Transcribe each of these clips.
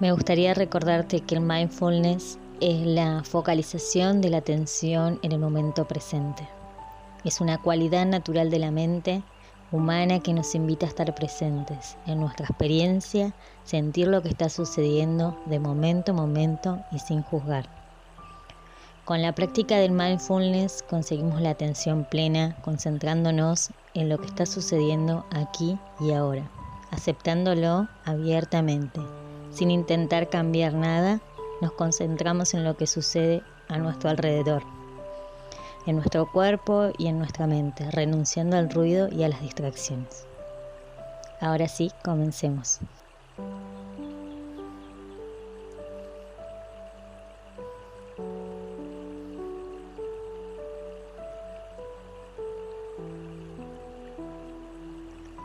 Me gustaría recordarte que el mindfulness es la focalización de la atención en el momento presente. Es una cualidad natural de la mente humana que nos invita a estar presentes en nuestra experiencia, sentir lo que está sucediendo de momento a momento y sin juzgar. Con la práctica del mindfulness conseguimos la atención plena, concentrándonos en lo que está sucediendo aquí y ahora, aceptándolo abiertamente sin intentar cambiar nada, nos concentramos en lo que sucede a nuestro alrededor, en nuestro cuerpo y en nuestra mente, renunciando al ruido y a las distracciones. Ahora sí, comencemos.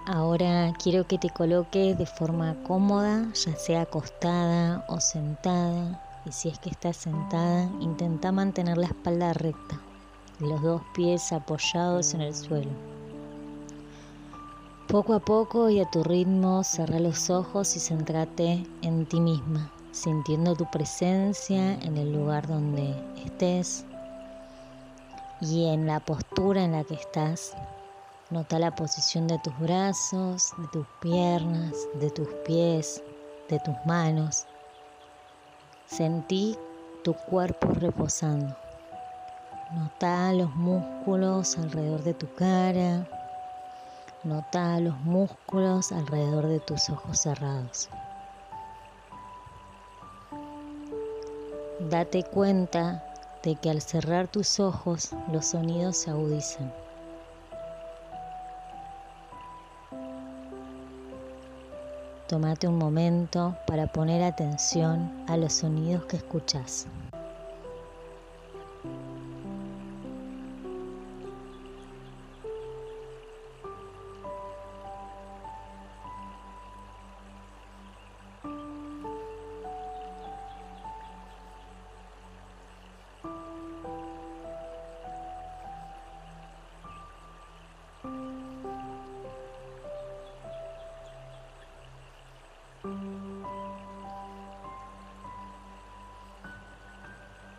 Ahora quiero que te coloques de forma cómoda, ya sea acostada o sentada. Y si es que estás sentada, intenta mantener la espalda recta, los dos pies apoyados en el suelo. Poco a poco y a tu ritmo, cerra los ojos y centrate en ti misma, sintiendo tu presencia en el lugar donde estés y en la postura en la que estás Nota la posición de tus brazos, de tus piernas, de tus pies, de tus manos. Sentí tu cuerpo reposando. Nota los músculos alrededor de tu cara. Nota los músculos alrededor de tus ojos cerrados. Date cuenta de que al cerrar tus ojos los sonidos se agudizan. Tómate un momento para poner atención a los sonidos que escuchas.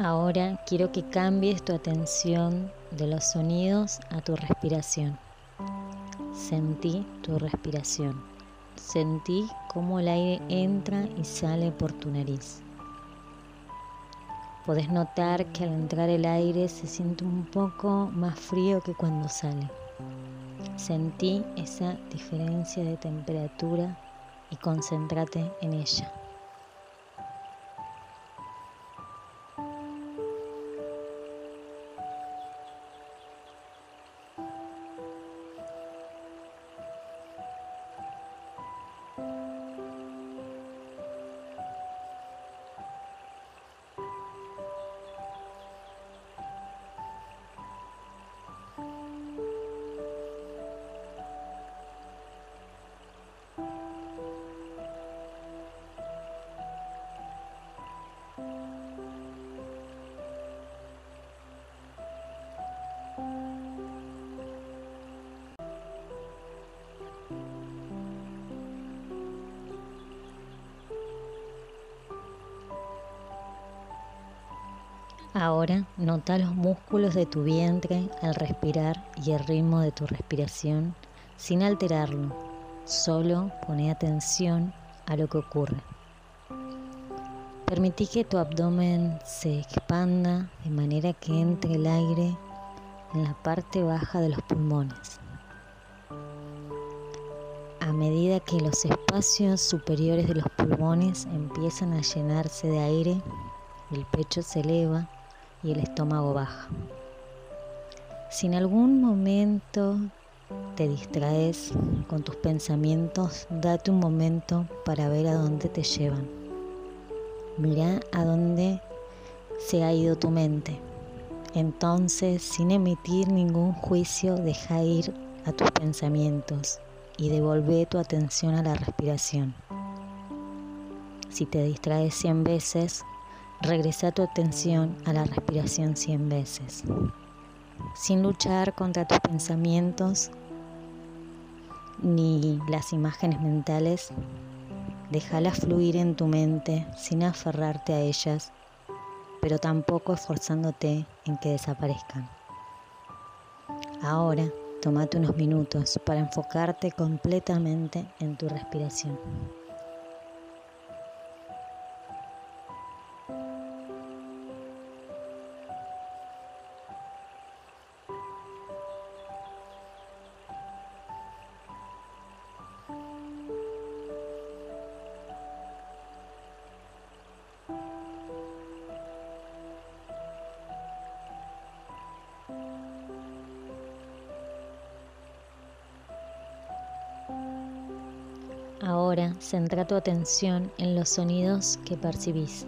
Ahora quiero que cambies tu atención de los sonidos a tu respiración. Sentí tu respiración. Sentí cómo el aire entra y sale por tu nariz. Podés notar que al entrar el aire se siente un poco más frío que cuando sale. Sentí esa diferencia de temperatura y concéntrate en ella. Ahora nota los músculos de tu vientre al respirar y el ritmo de tu respiración sin alterarlo. Solo pone atención a lo que ocurre. Permití que tu abdomen se expanda de manera que entre el aire en la parte baja de los pulmones. A medida que los espacios superiores de los pulmones empiezan a llenarse de aire, el pecho se eleva y el estómago baja. Si en algún momento te distraes con tus pensamientos, date un momento para ver a dónde te llevan. Mira a dónde se ha ido tu mente. Entonces, sin emitir ningún juicio, deja ir a tus pensamientos y devuelve tu atención a la respiración. Si te distraes 100 veces, regresa tu atención a la respiración 100 veces. Sin luchar contra tus pensamientos ni las imágenes mentales, déjalas fluir en tu mente sin aferrarte a ellas, pero tampoco esforzándote en que desaparezcan. Ahora, tómate unos minutos para enfocarte completamente en tu respiración. Ahora centra tu atención en los sonidos que percibís.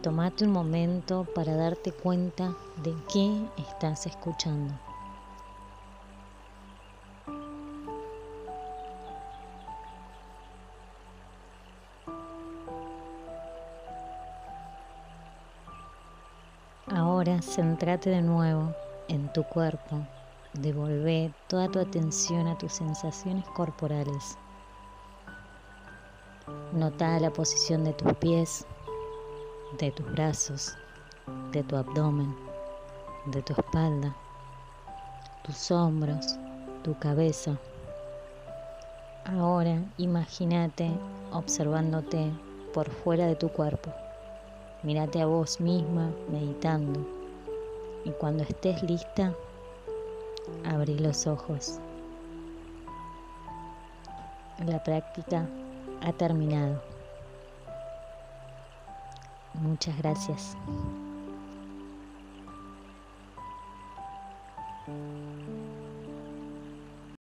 Tómate un momento para darte cuenta de qué estás escuchando. Ahora centrate de nuevo en tu cuerpo. Devolve toda tu atención a tus sensaciones corporales. Nota la posición de tus pies, de tus brazos, de tu abdomen, de tu espalda, tus hombros, tu cabeza. Ahora imagínate observándote por fuera de tu cuerpo. Mírate a vos misma meditando y cuando estés lista, abrí los ojos. La práctica ha terminado. Muchas gracias.